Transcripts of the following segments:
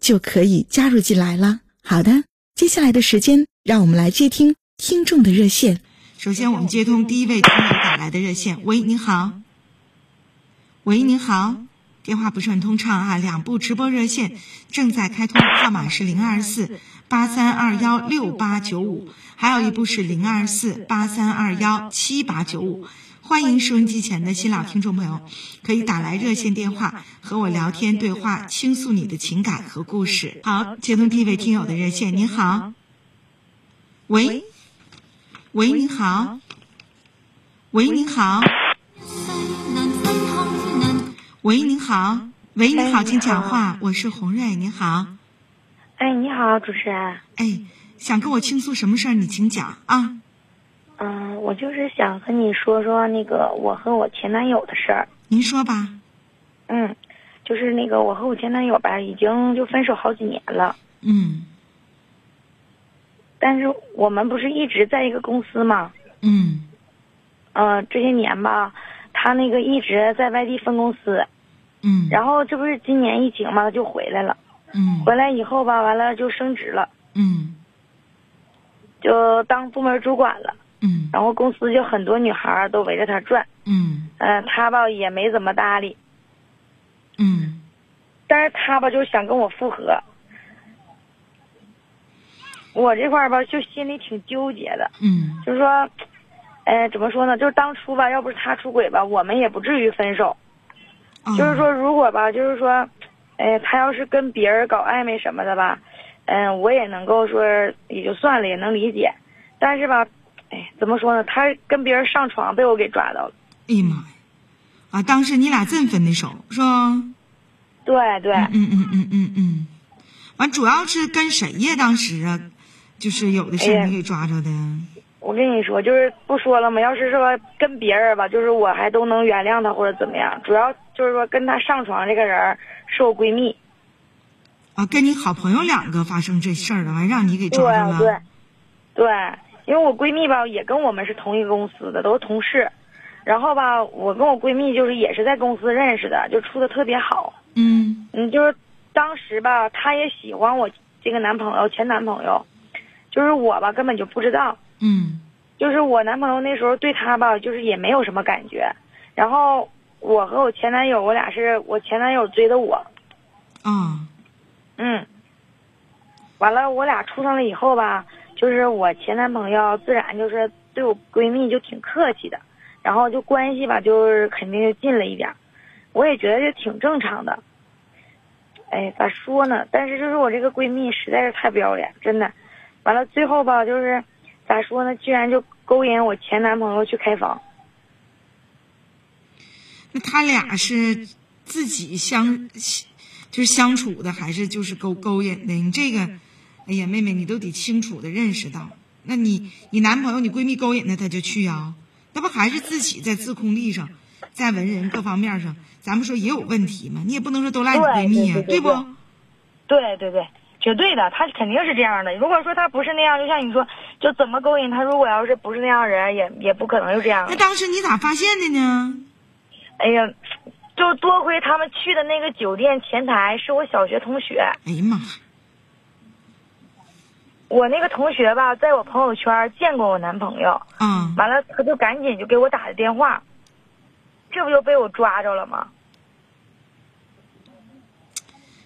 就可以加入进来了。好的，接下来的时间，让我们来接听听众的热线。首先，我们接通第一位听友打来的热线。喂，您好。喂，您好。电话不是很通畅啊，两部直播热线正在开通，号码是零二四八三二幺六八九五，还有一部是零二四八三二幺七八九五。欢迎收音机前的新老听众朋友，可以打来热线电话和我聊天对话，倾诉你的情感和故事。好，接通第一位听友的热线，您好。喂，喂，您好。喂，您好。喂，您好。喂，你好，请讲话。我是洪瑞，您好。哎，你好，主持人。哎，想跟我倾诉什么事儿？你请讲啊。嗯，我就是想和你说说那个我和我前男友的事儿。您说吧。嗯，就是那个我和我前男友吧，已经就分手好几年了。嗯。但是我们不是一直在一个公司吗？嗯。嗯，这些年吧。他那个一直在外地分公司，嗯，然后这不是今年疫情嘛，他就回来了，嗯，回来以后吧，完了就升职了，嗯，就当部门主管了，嗯，然后公司就很多女孩都围着他转，嗯，嗯，他吧也没怎么搭理，嗯，但是他吧就想跟我复合，我这块吧就心里挺纠结的，嗯，就是说。哎，怎么说呢？就是当初吧，要不是他出轨吧，我们也不至于分手。就是说，如果吧，就是说，哎，他要是跟别人搞暧昧什么的吧，嗯，我也能够说也就算了，也能理解。但是吧，哎，怎么说呢？他跟别人上床被我给抓到了。哎呀妈呀！啊，当时你俩真分的手是吧？对对。嗯嗯嗯嗯嗯。完，主要是跟谁呀？当时啊，就是有的事你给抓着的。我跟你说，就是不说了嘛。要是说跟别人吧，就是我还都能原谅他或者怎么样。主要就是说跟他上床这个人是我闺蜜。啊，跟你好朋友两个发生这事儿了，完让你给抓着了。对，对，因为我闺蜜吧也跟我们是同一个公司的，都是同事。然后吧，我跟我闺蜜就是也是在公司认识的，就处的特别好。嗯。嗯，就是当时吧，她也喜欢我这个男朋友，前男朋友，就是我吧根本就不知道。嗯，就是我男朋友那时候对她吧，就是也没有什么感觉。然后我和我前男友，我俩是我前男友追的我。啊。嗯。完了，我俩处上了以后吧，就是我前男朋友自然就是对我闺蜜就挺客气的，然后就关系吧，就是肯定就近了一点。我也觉得这挺正常的。哎，咋说呢？但是就是我这个闺蜜实在是太不要脸，真的。完了，最后吧，就是咋说呢？居然就勾引我前男朋友去开房。那他俩是自己相就是相处的，还是就是勾勾引的？你这个，哎呀，妹妹，你都得清楚的认识到，那你你男朋友、你闺蜜勾引他，他就去啊？那不还是自己在自控力上，在文人各方面上，咱们说也有问题吗？你也不能说都赖你闺蜜呀，对不？对对对。绝对的，他肯定是这样的。如果说他不是那样，就像你说，就怎么勾引他？如果要是不是那样人，也也不可能就这样。那当时你咋发现的呢？哎呀，就多亏他们去的那个酒店前台是我小学同学。哎呀妈！我那个同学吧，在我朋友圈见过我男朋友。嗯。完了，他就赶紧就给我打的电话，这不就被我抓着了吗？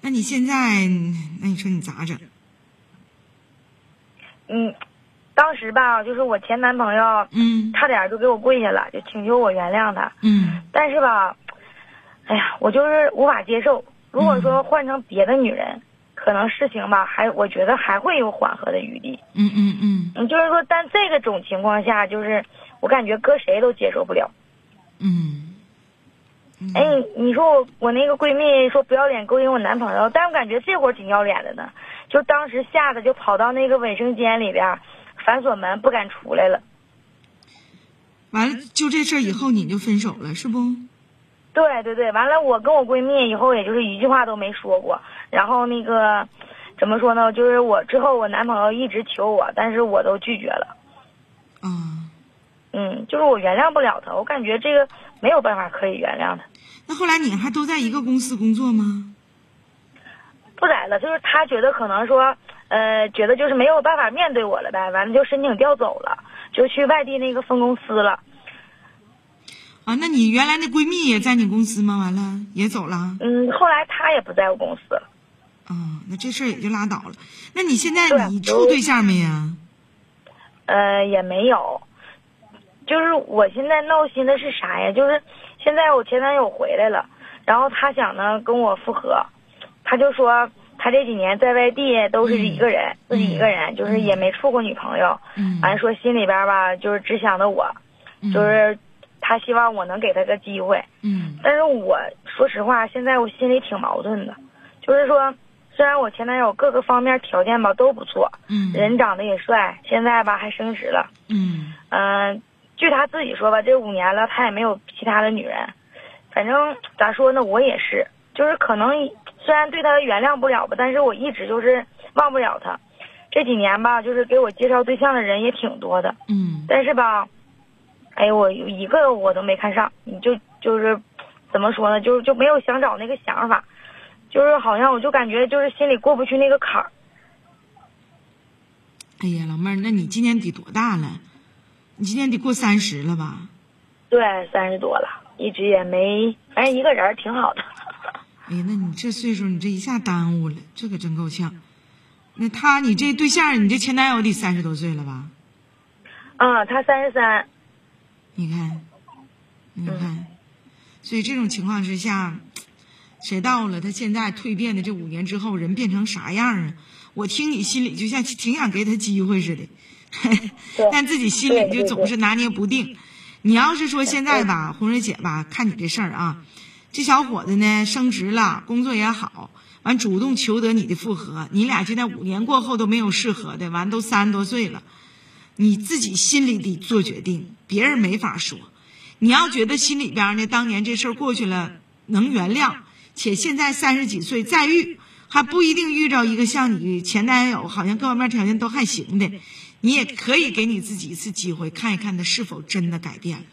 那你现在，那你说你咋整？嗯，当时吧，就是我前男朋友，嗯差点就给我跪下了，就请求我原谅他。嗯但是吧，哎呀，我就是无法接受。如果说换成别的女人，可能事情吧，还我觉得还会有缓和的余地。嗯嗯嗯嗯，就是说，但这个种情况下，就是我感觉搁谁都接受不了。嗯嗯。哎，你说我我那个闺蜜说不要脸勾引我男朋友，但我感觉这会儿挺要脸的呢。就当时吓得就跑到那个卫生间里边，反锁门不敢出来了。完了，就这事儿以后你就分手了是不？对对对，完了，我跟我闺蜜以后也就是一句话都没说过。然后那个怎么说呢？就是我之后我男朋友一直求我，但是我都拒绝了。啊，嗯，就是我原谅不了他，我感觉这个没有办法可以原谅他。那后来你还都在一个公司工作吗？不在了，就是他觉得可能说，呃，觉得就是没有办法面对我了呗，完了就申请调走了，就去外地那个分公司了。啊，那你原来那闺蜜也在你公司吗？完了也走了。嗯，后来她也不在我公司了。啊，那这事儿也就拉倒了。那你现在你处对象没呀？呃，也没有，就是我现在闹心的是啥呀？就是现在我前男友回来了，然后他想呢跟我复合，他就说他这几年在外地都是一个人，自己一个人，就是也没处过女朋友，嗯完了说心里边吧就是只想着我，就是他希望我能给他个机会，嗯但是我说实话，现在我心里挺矛盾的，就是说，虽然我前男友各个方面条件吧都不错，嗯。人长得也帅，现在吧还升职了，嗯。嗯、据他自己说吧，这五年了他也没有其他的女人，反正咋说呢，我也是，就是可能虽然对他原谅不了吧，但是我一直就是忘不了他，这几年吧，就是给我介绍对象的人也挺多的，嗯。但是吧，哎，我有一个我都没看上，你就就是怎么说呢，就就没有想找那个想法，就是好像我就感觉就是心里过不去那个坎儿。哎呀，老妹儿，那你今年得多大了？你今年得过三十了吧？对，三十多了，一直也没，反正一个人儿挺好的。哎呀，那你这岁数，你这一下耽误了，这可真够呛。那他，你这对象，你这前男友得三十多岁了吧？啊，他三十三，你看，你看，所以这种情况之下，谁到了他现在蜕变的这五年之后，人变成啥样啊？我听你心里就像挺想给他机会似的，对 但自己心里就总是拿捏不定。你要是说现在吧，红蕊姐吧，看你这事儿啊，这小伙子呢升职了，工作也好，完主动求得你的复合，你俩现在五年过后都没有适合的，完都三十多岁了。你自己心里得做决定，别人没法说。你要觉得心里边呢，当年这事儿过去了，能原谅，且现在三十几岁再遇，还不一定遇着一个像你前男友，好像各方面条件都还行的，你也可以给你自己一次机会，看一看他是否真的改变了。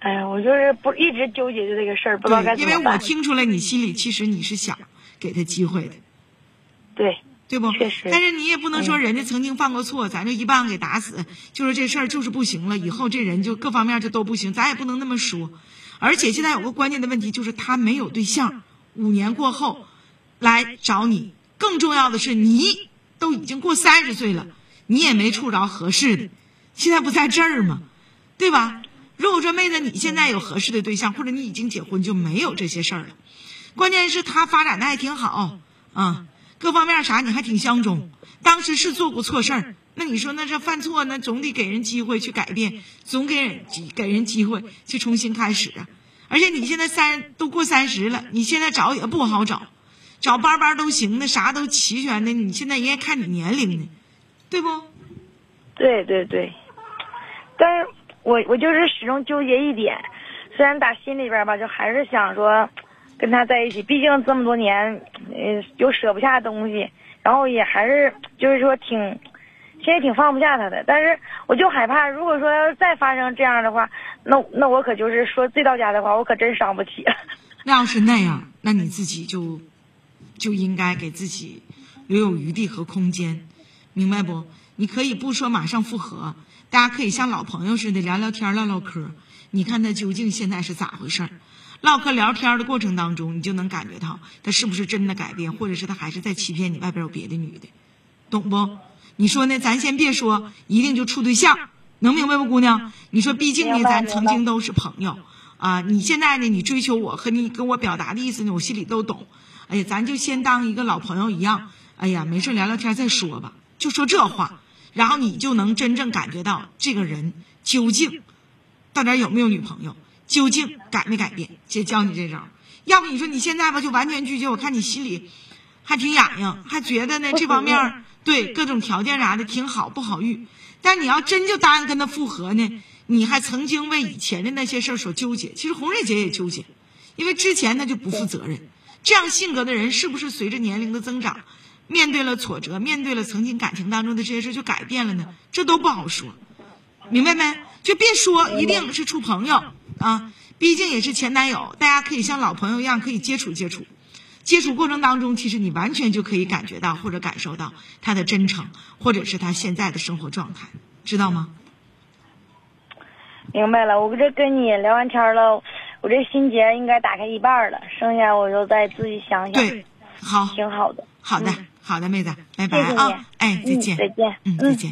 哎呀，我就是不一直纠结着这个事儿，不知道该对，因为怎么办。我听出来你心里其实你是想给他机会的。对，对不？确实但是你也不能说人家曾经犯过错，咱就一棒给打死，就是这事儿就是不行了，以后这人就各方面就都不行，咱也不能那么说。而且现在有个关键的问题，就是他没有对象，五年过后来找你，更重要的是你都已经过三十岁了，你也没处着合适的，现在不在这儿吗？对吧？如果说妹子你现在有合适的对象，或者你已经结婚，就没有这些事儿了。关键是他发展的还挺好啊，各方面啥你还挺相中。当时是做过错事儿，那你说那这犯错那总得给人机会去改变，总给人给人机会去重新开始啊。而且你现在三都过三十了，你现在找也不好找，找班班都行的，啥都齐全的，你现在人家看你年龄呢，对不？对对对，但是我我就是始终纠结一点，虽然打心里边吧，就还是想说跟他在一起，毕竟这么多年，呃，有舍不下东西，然后也还是就是说挺，心里挺放不下他的，但是我就害怕，如果说要是再发生这样的话，那那我可就是说最到家的话，我可真伤不起了。那要是那样，那你自己就就应该给自己留有余地和空间，明白不？你可以不说马上复合，大家可以像老朋友似的聊聊天、唠唠嗑。你看他究竟现在是咋回事儿？唠嗑聊天的过程当中，你就能感觉到他是不是真的改变，或者是他还是在欺骗你，外边有别的女的，懂不？你说呢？咱先别说一定就处对象，能明白不，姑娘？你说，毕竟呢，咱曾经都是朋友啊。你现在呢，你追求我和你跟我表达的意思呢，我心里都懂。哎呀，咱就先当一个老朋友一样。哎呀，没事聊聊天再说吧，就说这话，然后你就能真正感觉到这个人究竟到底有没有女朋友，究竟改没改变。姐教你这招，要不你说你现在吧就完全拒绝，我看你心里还挺痒痒，还觉得呢这方面对各种条件啥的挺好，不好遇。但你要真就答应跟他复合呢，你还曾经为以前的那些事儿所纠结。其实红瑞姐也纠结，因为之前他就不负责任。这样性格的人，是不是随着年龄的增长？面对了挫折，面对了曾经感情当中的这些事，就改变了呢？这都不好说，明白没？就别说一定是处朋友啊，毕竟也是前男友，大家可以像老朋友一样可以接触接触。接触过程当中，其实你完全就可以感觉到或者感受到他的真诚，或者是他现在的生活状态，知道吗？明白了，我这跟你聊完天了，我这心结应该打开一半了，剩下我就再自己想想。对，好，挺好的。好的。好的，妹子，拜拜啊！哎，再见，再见，嗯，再见。